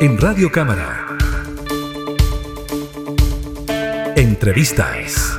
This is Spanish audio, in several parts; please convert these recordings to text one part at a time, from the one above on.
En Radio Cámara. Entrevistas.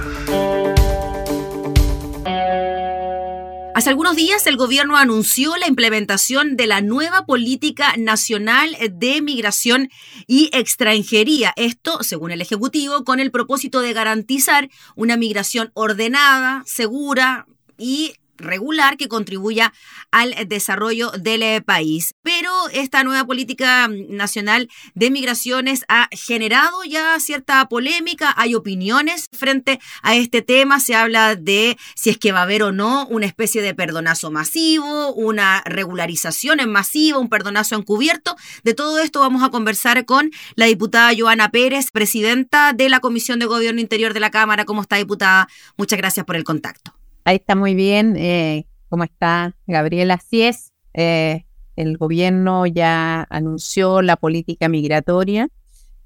Hace algunos días el gobierno anunció la implementación de la nueva política nacional de migración y extranjería. Esto, según el Ejecutivo, con el propósito de garantizar una migración ordenada, segura y regular que contribuya al desarrollo del eh, país. Pero esta nueva política nacional de migraciones ha generado ya cierta polémica, hay opiniones frente a este tema, se habla de si es que va a haber o no una especie de perdonazo masivo, una regularización en masivo, un perdonazo encubierto. De todo esto vamos a conversar con la diputada Joana Pérez, presidenta de la Comisión de Gobierno Interior de la Cámara. ¿Cómo está, diputada? Muchas gracias por el contacto. Ahí está muy bien. Eh, ¿Cómo está Gabriela? Así es. Eh, el gobierno ya anunció la política migratoria,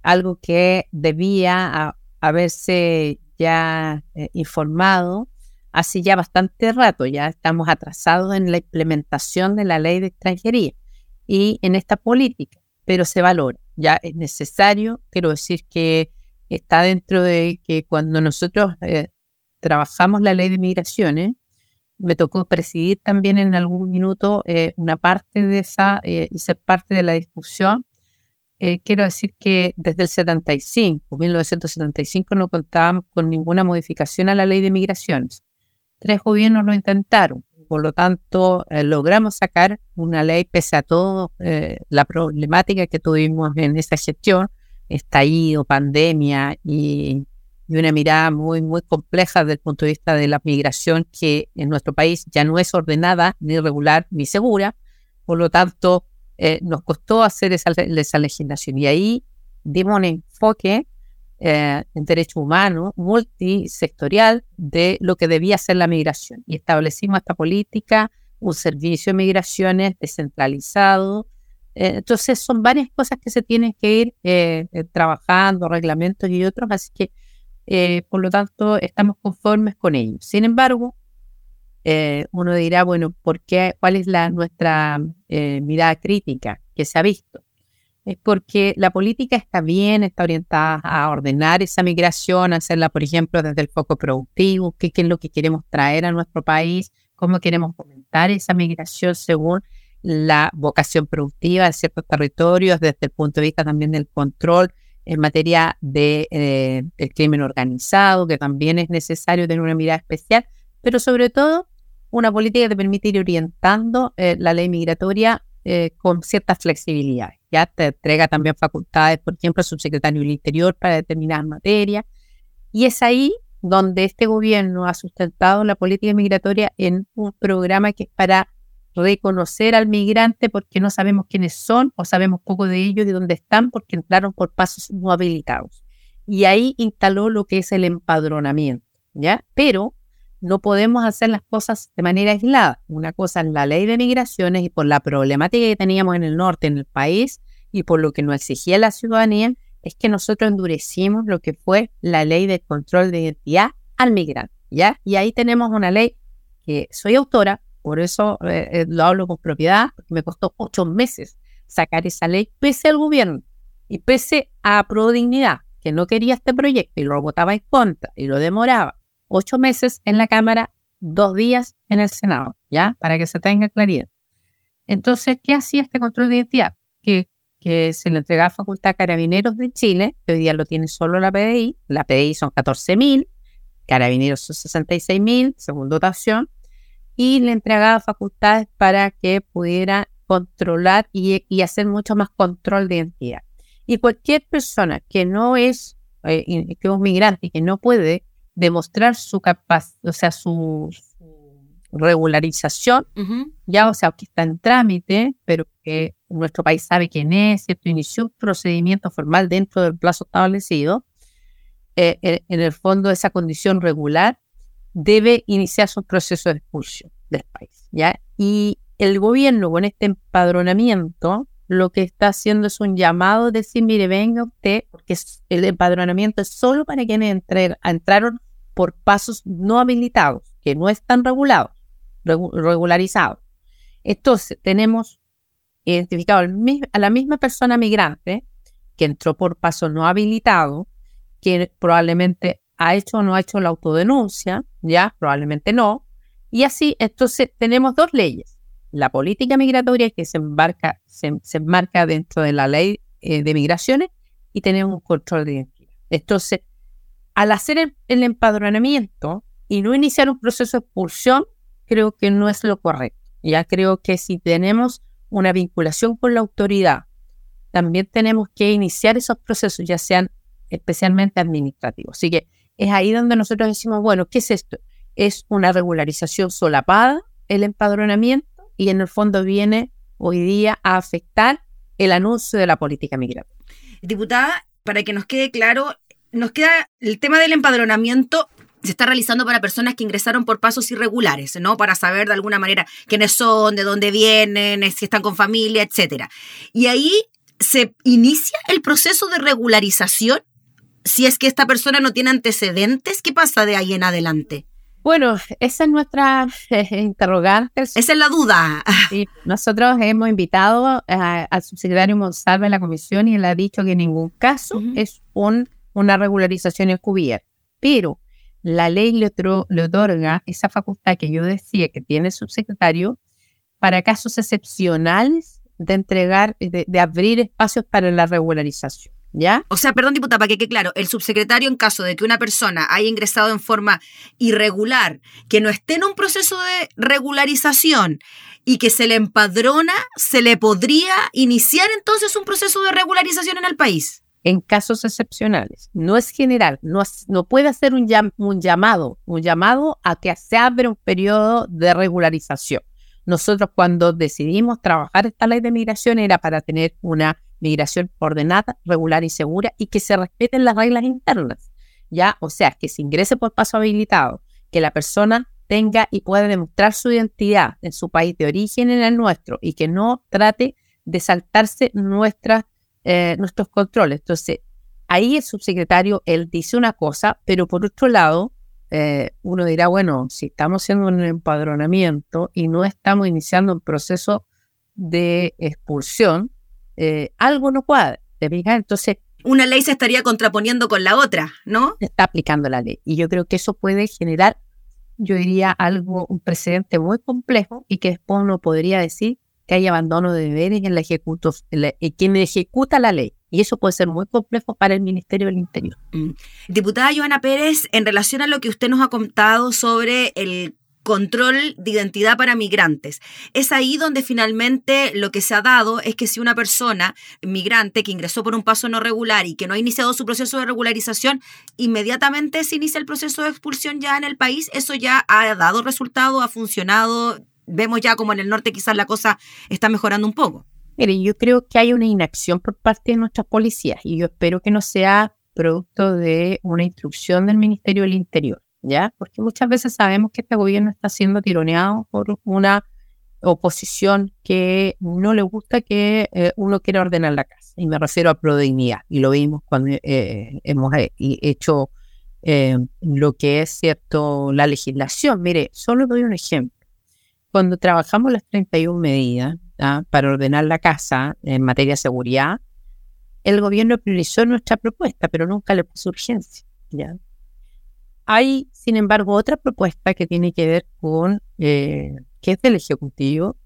algo que debía haberse ya eh, informado hace ya bastante rato. Ya estamos atrasados en la implementación de la ley de extranjería y en esta política, pero se valora. Ya es necesario, quiero decir que está dentro de que cuando nosotros trabajamos la ley de migraciones, me tocó presidir también en algún minuto eh, una parte de esa eh, y ser parte de la discusión. Eh, quiero decir que desde el 75, 1975, no contábamos con ninguna modificación a la ley de migraciones. Tres gobiernos lo intentaron, por lo tanto logramos sacar una ley pese a todo la problemática que tuvimos en esa gestión, estallido, pandemia y y una mirada muy, muy compleja desde el punto de vista de la migración que en nuestro país ya no es ordenada, ni regular, ni segura. Por lo tanto, eh, nos costó hacer esa, esa, legislación y ahí dimos un enfoque eh, en derecho humano multisectorial de lo que debía ser la migración y establecimos esta política, un servicio de migraciones descentralizado. Eh, entonces, son varias cosas que se tienen que ir trabajando, reglamentos y otros, así que eh, por lo tanto, estamos conformes con ello. Sin embargo, eh, uno dirá, bueno, ¿por qué, ¿cuál es la, nuestra eh, mirada crítica que se ha visto? Es porque la política está bien, está orientada a ordenar esa migración, hacerla, por ejemplo, desde el foco productivo, qué, qué es lo que queremos traer a nuestro país, cómo queremos fomentar esa migración según la vocación productiva de ciertos territorios, desde el punto de vista también del control en materia de eh, el crimen organizado, que también es necesario tener una mirada especial, pero sobre todo una política que te permite ir orientando eh, la ley migratoria eh, con ciertas flexibilidades. Ya te entrega también facultades, por ejemplo, al subsecretario del Interior para determinadas materias. Y es ahí donde este gobierno ha sustentado la política migratoria en un programa que es para reconocer al migrante porque no sabemos quiénes son o sabemos poco de ellos, de dónde están, porque entraron por pasos no habilitados. Y ahí instaló lo que es el empadronamiento, ¿ya? Pero no podemos hacer las cosas de manera aislada. Una cosa es la ley de migraciones y por la problemática que teníamos en el norte, en el país, y por lo que nos exigía la ciudadanía, es que nosotros endurecimos lo que fue la ley de control de identidad al migrante, ¿ya? Y ahí tenemos una ley que soy autora, por eso eh, eh, lo hablo con propiedad, porque me costó ocho meses sacar esa ley, pese al gobierno y pese a Prodignidad, que no quería este proyecto y lo votaba en contra y lo demoraba ocho meses en la Cámara, dos días en el Senado, ¿ya? Para que se tenga claridad. Entonces, ¿qué hacía este control de identidad? Que, se le entregaba facultad a Carabineros de Chile, que hoy día lo tiene solo la PDI, la PDI son 14.000, Carabineros son 66.000, según dotación, y le entregaba facultades para que pudiera controlar y, hacer mucho más control de identidad. Y cualquier persona que no es, eh, que es un migrante y que no puede demostrar su capacidad, o sea, su, regularización, ya, o sea, que está en trámite, pero que nuestro país sabe quién es, ¿cierto? Inició un procedimiento formal dentro del plazo establecido, eh, en el fondo esa condición regular debe iniciar su proceso de expulsión del país. ¿ya? Y el gobierno con este empadronamiento lo que está haciendo es un llamado de decir, mire, venga usted, porque el empadronamiento es solo para quienes entraron por pasos no habilitados, que no están regulados, regularizados. Entonces, tenemos identificado a la misma persona migrante que entró por paso no habilitado, que probablemente ha hecho o no ha hecho la autodenuncia, ya, probablemente no. Y así, entonces, tenemos dos leyes. La política migratoria que se, embarca, se, enmarca dentro de la ley eh, de migraciones y tenemos un control de identidad. Entonces, al hacer el, el empadronamiento y no iniciar un proceso de expulsión, creo que no es lo correcto. Ya creo que si tenemos una vinculación con la autoridad, también tenemos que iniciar esos procesos, ya sean especialmente administrativos. Así que es ahí donde nosotros decimos, bueno, ¿qué es esto? Es una regularización solapada, el empadronamiento, y en el fondo viene hoy día a afectar el anuncio de la política migratoria. Diputada, para que nos quede claro, nos queda el tema del empadronamiento se está realizando para personas que ingresaron por pasos irregulares, ¿no? Para saber de alguna manera quiénes son, de dónde vienen, si están con familia, etcétera. Y ahí se inicia el proceso de regularización si es que esta persona no tiene antecedentes, ¿qué pasa de ahí en adelante? Bueno, esa es nuestra eh, interrogante. Esa es la duda. nosotros hemos invitado al subsecretario Monsalve a la comisión y él ha dicho que en ningún caso es un, una regularización encubierta. Pero la ley le, otorga esa facultad que yo decía que tiene el subsecretario para casos excepcionales de entregar, de abrir espacios para la regularización. ¿Ya? O sea, perdón, diputada, para que quede claro, el subsecretario, en caso de que una persona haya ingresado en forma irregular, que no esté en un proceso de regularización y que se le empadrona, se le podría iniciar entonces un proceso de regularización en el país. En casos excepcionales, no es general, no, no puede hacer un, un llamado, un llamado a que se abra un periodo de regularización. Nosotros cuando decidimos trabajar esta ley de migración era para tener una migración ordenada, regular y segura y que se respeten las reglas internas. ¿Ya? O sea, que se ingrese por paso habilitado, que la persona tenga y pueda demostrar su identidad en su país de origen, en el nuestro, y que no trate de saltarse nuestra, eh, nuestros controles. Entonces, ahí el subsecretario, él dice una cosa, pero por otro lado, eh, uno dirá, bueno, si estamos haciendo un empadronamiento y no estamos iniciando un proceso de expulsión, eh, algo no cuadra. ¿te Entonces. Una ley se estaría contraponiendo con la otra, ¿no? Está aplicando la ley. Y yo creo que eso puede generar, yo diría, algo, un precedente muy complejo y que después uno podría decir que hay abandono de deberes en la ejecuto, en quien ejecuta la ley. Y eso puede ser muy complejo para el Ministerio del Interior. Mm. Diputada Joana Pérez, en relación a lo que usted nos ha contado sobre el control de identidad para migrantes. Es ahí donde finalmente lo que se ha dado es que si una persona migrante que ingresó por un paso no regular y que no ha iniciado su proceso de regularización, inmediatamente se inicia el proceso de expulsión ya en el país, eso ya ha dado resultado, ha funcionado. Vemos ya como en el norte quizás la cosa está mejorando un poco. Mire, yo creo que hay una inacción por parte de nuestras policías y yo espero que no sea producto de una instrucción del Ministerio del Interior. ¿Ya? Porque muchas veces sabemos que este gobierno está siendo tironeado por una oposición que no le gusta que eh, uno quiera ordenar la casa. Y me refiero a prodignidad. Y lo vimos cuando eh, hemos eh, hecho lo que es cierto la legislación. Mire, solo doy un ejemplo. Cuando trabajamos las 31 medidas para ordenar la casa en materia de seguridad, el gobierno priorizó nuestra propuesta, pero nunca le puso urgencia. ¿ya? Hay, sin embargo, otra propuesta que tiene que ver con, eh, que es del Ejecutivo,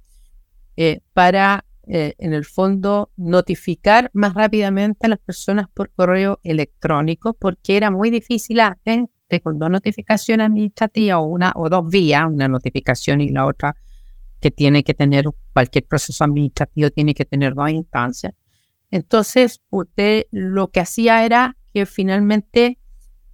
eh, para, eh, en el fondo, notificar más rápidamente a las personas por correo electrónico, porque era muy difícil antes con dos notificaciones administrativas o una o dos vías, una notificación y la otra que tiene que tener cualquier proceso administrativo tiene que tener dos instancias. Entonces, usted lo que hacía era que finalmente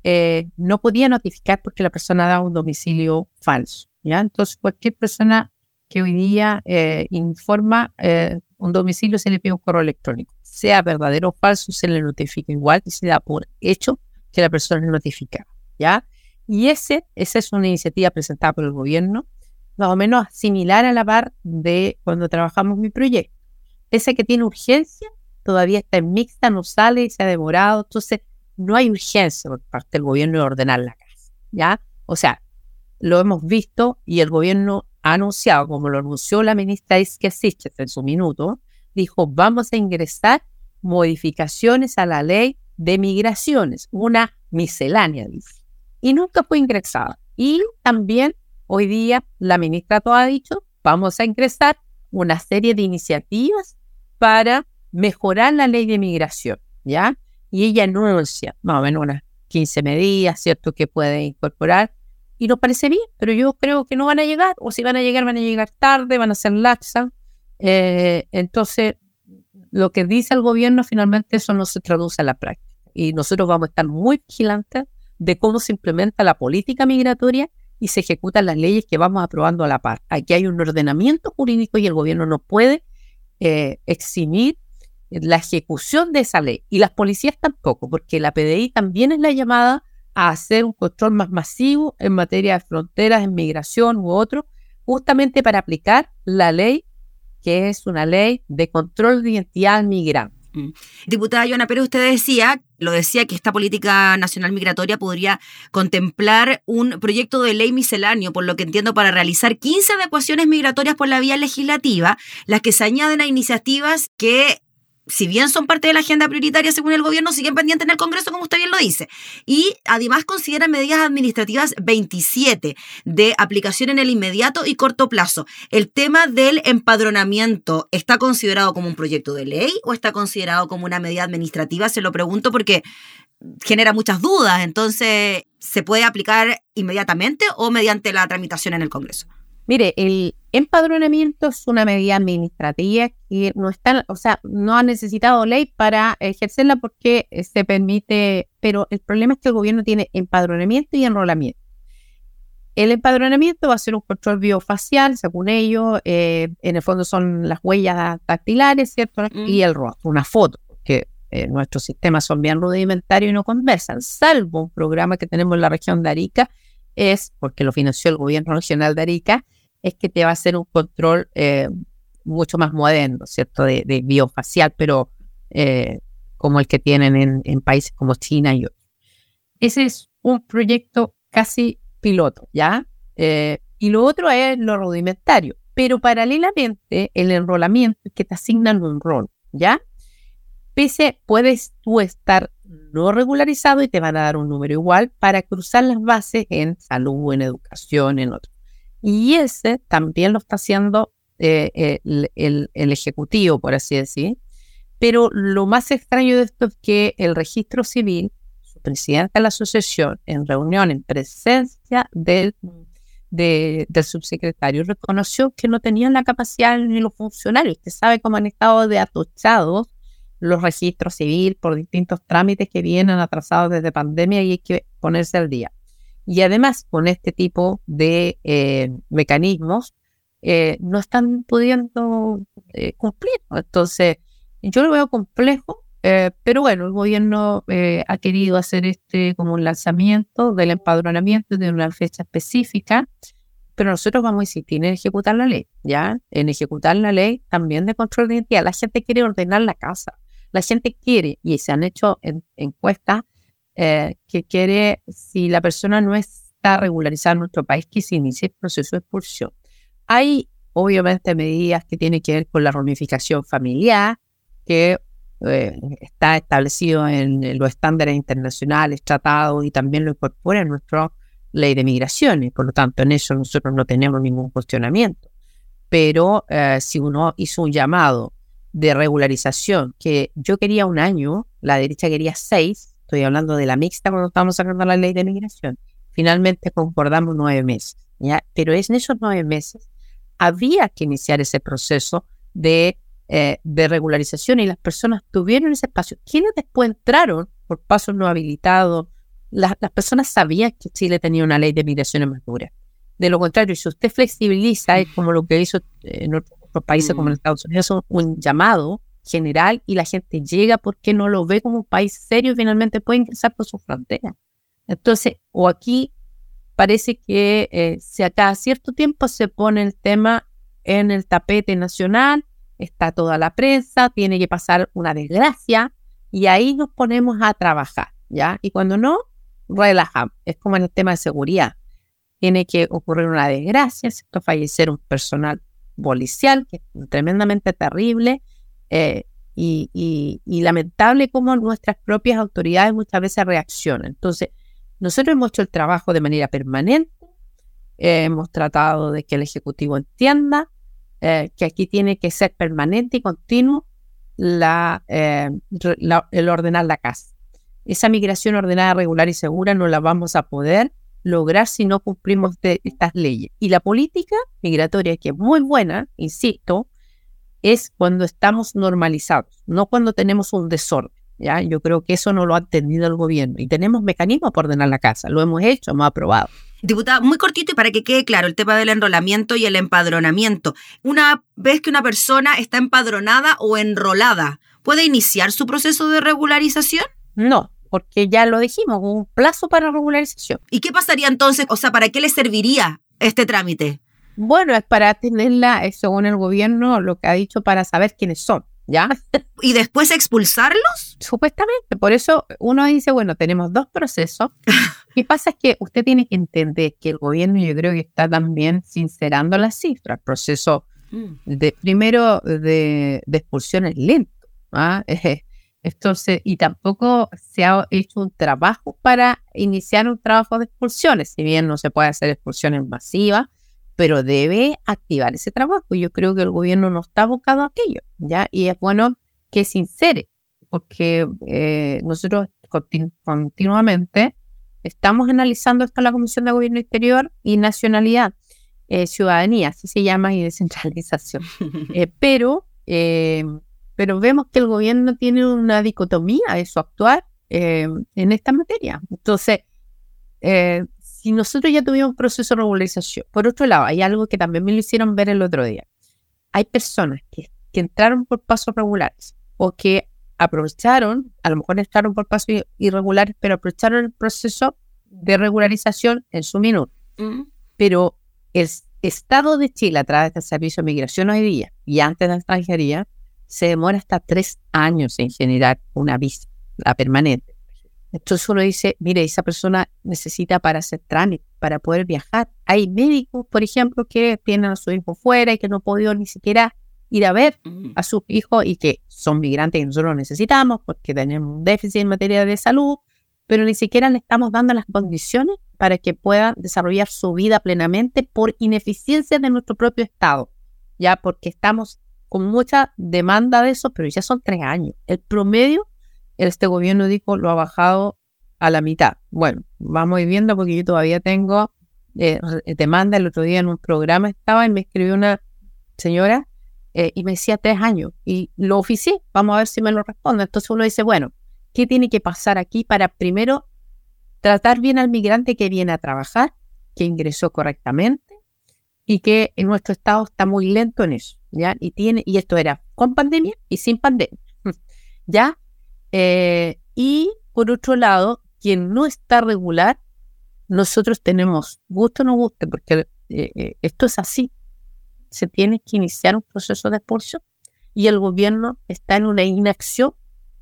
eh, no podía notificar porque la persona daba un domicilio falso. ¿ya? Entonces, cualquier persona que hoy día eh, informa eh, un domicilio se le pide un correo electrónico. Sea verdadero o falso, se le notifica igual y se da por hecho que la persona es notificada. ¿ya? Y ese, esa es una iniciativa presentada por el gobierno, más o menos similar a la par de cuando trabajamos mi proyecto. Ese que tiene urgencia todavía está en mixta, no sale y se ha demorado. Entonces, no hay urgencia por parte del gobierno de ordenar la casa, ¿ya? O sea, lo hemos visto y el gobierno ha anunciado, como lo anunció la ministra Siches en su minuto, dijo, vamos a ingresar modificaciones a la ley de migraciones, una miscelánea, dice. Y nunca fue ingresada. Y también hoy día la ministra ha dicho, vamos a ingresar una serie de iniciativas para mejorar la ley de migración, ¿ya? Y ella anuncia más o menos unas 15 medidas, ¿cierto?, que puede incorporar. Y nos parece bien, pero yo creo que no van a llegar, o si van a llegar, van a llegar tarde, van a ser laxa. Eh, entonces, lo que dice el gobierno finalmente eso no se traduce a la práctica. Y nosotros vamos a estar muy vigilantes de cómo se implementa la política migratoria y se ejecutan las leyes que vamos aprobando a la par. Aquí hay un ordenamiento jurídico y el gobierno no puede eh, eximir la ejecución de esa ley. Y las policías tampoco, porque la PDI también es la llamada a hacer un control más masivo en materia de fronteras, en migración u otro, justamente para aplicar la ley que es una ley de control de identidad migrante. Mm. Diputada Joana Pérez, usted decía, lo decía, que esta política nacional migratoria podría contemplar un proyecto de ley misceláneo, por lo que entiendo, para realizar 15 adecuaciones migratorias por la vía legislativa, las que se añaden a iniciativas que si bien son parte de la agenda prioritaria según el gobierno, siguen pendientes en el Congreso, como usted bien lo dice. Y además consideran medidas administrativas 27 de aplicación en el inmediato y corto plazo. ¿El tema del empadronamiento está considerado como un proyecto de ley o está considerado como una medida administrativa? Se lo pregunto porque genera muchas dudas. Entonces, ¿se puede aplicar inmediatamente o mediante la tramitación en el Congreso? Mire, el empadronamiento es una medida administrativa que no está, o sea, no ha necesitado ley para ejercerla porque eh, se permite, pero el problema es que el gobierno tiene empadronamiento y enrolamiento. El empadronamiento va a ser un control biofacial, según ellos, eh, en el fondo son las huellas dactilares, ¿cierto? Mm. Y el rostro, una foto, que eh, nuestros sistemas son bien rudimentarios y no conversan, salvo un programa que tenemos en la región de Arica, es, porque lo financió el gobierno regional de Arica, es que te va a hacer un control eh, mucho más moderno, ¿cierto? De, biofacial, pero eh, como el que tienen en, países como China y otros. Ese es un proyecto casi piloto, ¿ya? Eh, y lo otro es lo rudimentario, pero paralelamente el enrolamiento es que te asignan un rol, ¿ya? Pese, puedes tú estar no regularizado y te van a dar un número igual para cruzar las bases en salud, en educación, en otro. Y ese también lo está haciendo eh, eh, el, Ejecutivo, por así decir. Pero lo más extraño de esto es que el registro civil, su presidente de la asociación, en reunión en presencia del, del subsecretario, reconoció que no tenían la capacidad ni los funcionarios. Usted sabe cómo han estado de atochados los registros civil por distintos trámites que vienen atrasados desde pandemia y hay que ponerse al día. Y además, con este tipo de eh, mecanismos, eh, no están pudiendo eh, cumplir. Entonces, yo lo veo complejo, pero bueno, el gobierno ha querido hacer este como un lanzamiento del empadronamiento de una fecha específica, pero nosotros vamos a insistir en ejecutar la ley, ¿ya? En ejecutar la ley también de control de identidad. La gente quiere ordenar la casa, la gente quiere, y se han hecho encuestas eh, que quiere, si la persona no está regularizada en nuestro país, que se inicie el proceso de expulsión. Hay obviamente medidas que tienen que ver con la ramificación familiar, que eh, está establecido en, los estándares internacionales, tratados y también lo incorpora en nuestra ley de migraciones. Por lo tanto, en eso nosotros no tenemos ningún cuestionamiento. Pero eh, si uno hizo un llamado de regularización, que yo quería un año, la derecha quería seis, estoy hablando de la mixta cuando estamos sacando la ley de migración, finalmente concordamos nueve meses, ¿ya? Pero es en esos nueve meses había que iniciar ese proceso de, eh, de regularización y las personas tuvieron ese espacio. ¿Quiénes después entraron por pasos no habilitados? Las, las personas sabían que Chile tenía una ley de migración más dura. De lo contrario, si usted flexibiliza, es como lo que hizo en otros países como en mm. Estados Unidos, un llamado general y la gente llega porque no lo ve como un país serio y finalmente puede ingresar por su frontera. Entonces, o aquí parece que eh, si a cada cierto tiempo se pone el tema en el tapete nacional, está toda la prensa, tiene que pasar una desgracia y ahí nos ponemos a trabajar, ¿ya? Y cuando no, relajamos. Es como en el tema de seguridad. Tiene que ocurrir una desgracia, ¿cierto? fallecer un personal policial, que es tremendamente terrible, Eh, y, lamentable cómo nuestras propias autoridades muchas veces reaccionan. Entonces, nosotros hemos hecho el trabajo de manera permanente, hemos tratado de que el Ejecutivo entienda eh, que aquí tiene que ser permanente y continuo la, eh, el ordenar la casa. Esa migración ordenada, regular y segura no la vamos a poder lograr si no cumplimos estas leyes. Y la política migratoria, que es muy buena, insisto, es cuando estamos normalizados, no cuando tenemos un desorden. ¿ya? Yo creo que eso no lo ha entendido el gobierno y tenemos mecanismos para ordenar la casa, lo hemos hecho, hemos aprobado. Diputada, muy cortito y para que quede claro el tema del enrolamiento y el empadronamiento. Una vez que una persona está empadronada o enrolada, ¿puede iniciar su proceso de regularización? No, porque ya lo dijimos, un plazo para regularización. ¿Y qué pasaría entonces? O sea, ¿para qué le serviría este trámite? Bueno, es para tenerla, eh, según el gobierno, lo que ha dicho, para saber quiénes son, ¿ya? ¿Y después expulsarlos? Supuestamente, por eso uno dice, bueno, tenemos dos procesos. ¿Qué pasa? Es que usted tiene que entender que el gobierno yo creo que está también sincerando las cifras. El proceso mm. de, primero de, expulsión es lento. ¿ah? Entonces, y tampoco se ha hecho un trabajo para iniciar un trabajo de expulsiones, si bien no se puede hacer expulsiones masivas, pero debe activar ese trabajo. Yo creo que el gobierno no está abocado a aquello, ¿ya? Y es bueno que sincere, porque eh, nosotros continuamente estamos analizando esto en la Comisión de Gobierno Exterior y Nacionalidad, eh, Ciudadanía, así se llama, y descentralización. Eh, pero pero vemos que el gobierno tiene una dicotomía de su actuar eh, en esta materia. Entonces, eh, si nosotros ya tuvimos un proceso de regularización, por otro lado, hay algo que también me lo hicieron ver el otro día. Hay personas que, que entraron por pasos regulares o que aprovecharon, a lo mejor entraron por pasos irregulares, pero aprovecharon el proceso de regularización en su minuto. Mm. Pero el Estado de Chile, a través del Servicio de Migración hoy día y antes de la extranjería, se demora hasta tres años en generar una visa, la permanente. Entonces uno dice, mire, esa persona necesita para hacer trámite, para poder viajar. Hay médicos, por ejemplo, que tienen a su hijo fuera y que no han podido ni siquiera ir a ver mm. a sus hijos y que son migrantes y nosotros necesitamos porque tenemos un déficit en materia de salud, pero ni siquiera le estamos dando las condiciones para que puedan desarrollar su vida plenamente por ineficiencia de nuestro propio Estado, ya porque estamos con mucha demanda de eso, pero ya son tres años. El promedio, este gobierno dijo, lo ha bajado a la mitad. Bueno, vamos viendo porque yo todavía tengo eh, demanda. El otro día en un programa estaba y me escribió una señora eh, y me decía tres años y lo oficié. Vamos a ver si me lo responde. Entonces uno dice, bueno, ¿qué tiene que pasar aquí para primero tratar bien al migrante que viene a trabajar, que ingresó correctamente y que en nuestro estado está muy lento en eso? ¿ya? Y, tiene, y esto era con pandemia y sin pandemia, ¿ya? Eh, y por otro lado, quien no está regular, nosotros tenemos, gusto o no guste, porque eh, eh, esto es así, se tiene que iniciar un proceso de expulsión y el gobierno está en una inacción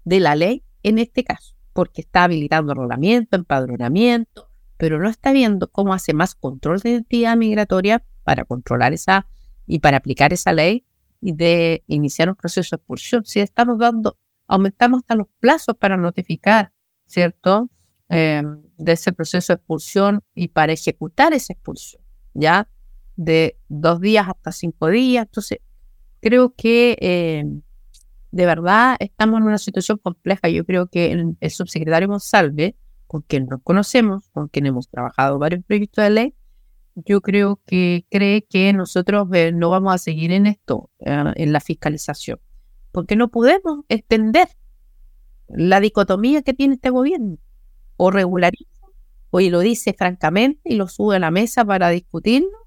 de la ley en este caso, porque está habilitando enrolamiento, empadronamiento, pero no está viendo cómo hace más control de identidad migratoria para controlar esa y para aplicar esa ley y de iniciar un proceso de expulsión. Si estamos dando, aumentamos hasta los plazos para notificar, ¿cierto? Em, de ese proceso de expulsión y para ejecutar esa expulsión, ¿ya? De dos días hasta cinco días. Entonces, creo que em, de verdad estamos en una situación compleja. Yo creo que el, el subsecretario Monsalve, con quien nos conocemos, con quien hemos trabajado varios proyectos de ley, yo creo que cree que nosotros eh, no vamos a seguir en esto, eh, en la fiscalización, porque no podemos extender la dicotomía que tiene este gobierno. O regulariza, o lo dice francamente y lo sube a la mesa para discutirlo,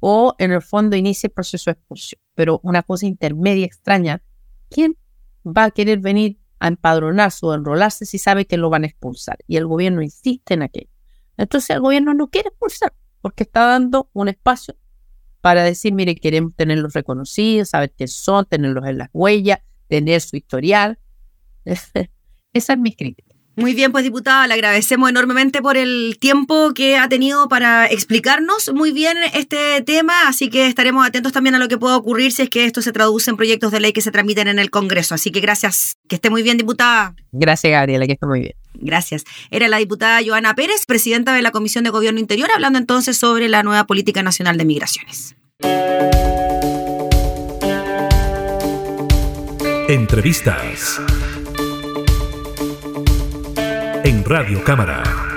o en el fondo inicia el proceso de expulsión. Pero una cosa intermedia extraña, ¿quién va a querer venir a empadronarse o enrolarse si sabe que lo van a expulsar? Y el gobierno insiste en aquello. Entonces el gobierno no quiere expulsar porque está dando un espacio para decir, mire, queremos tenerlos reconocidos, saber qué son, tenerlos en las huellas, tener su historial. Esa es mi crítica. Muy bien, pues diputada, le agradecemos enormemente por el tiempo que ha tenido para explicarnos muy bien este tema, así que estaremos atentos también a lo que pueda ocurrir si es que esto se traduce en proyectos de ley que se transmiten en el Congreso. Así que gracias, que esté muy bien, diputada. Gracias, Gabriela, que esté muy bien. Gracias. Era la diputada Joana Pérez, presidenta de la Comisión de Gobierno Interior, hablando entonces sobre la nueva política nacional de migraciones. Entrevistas en Radio Cámara.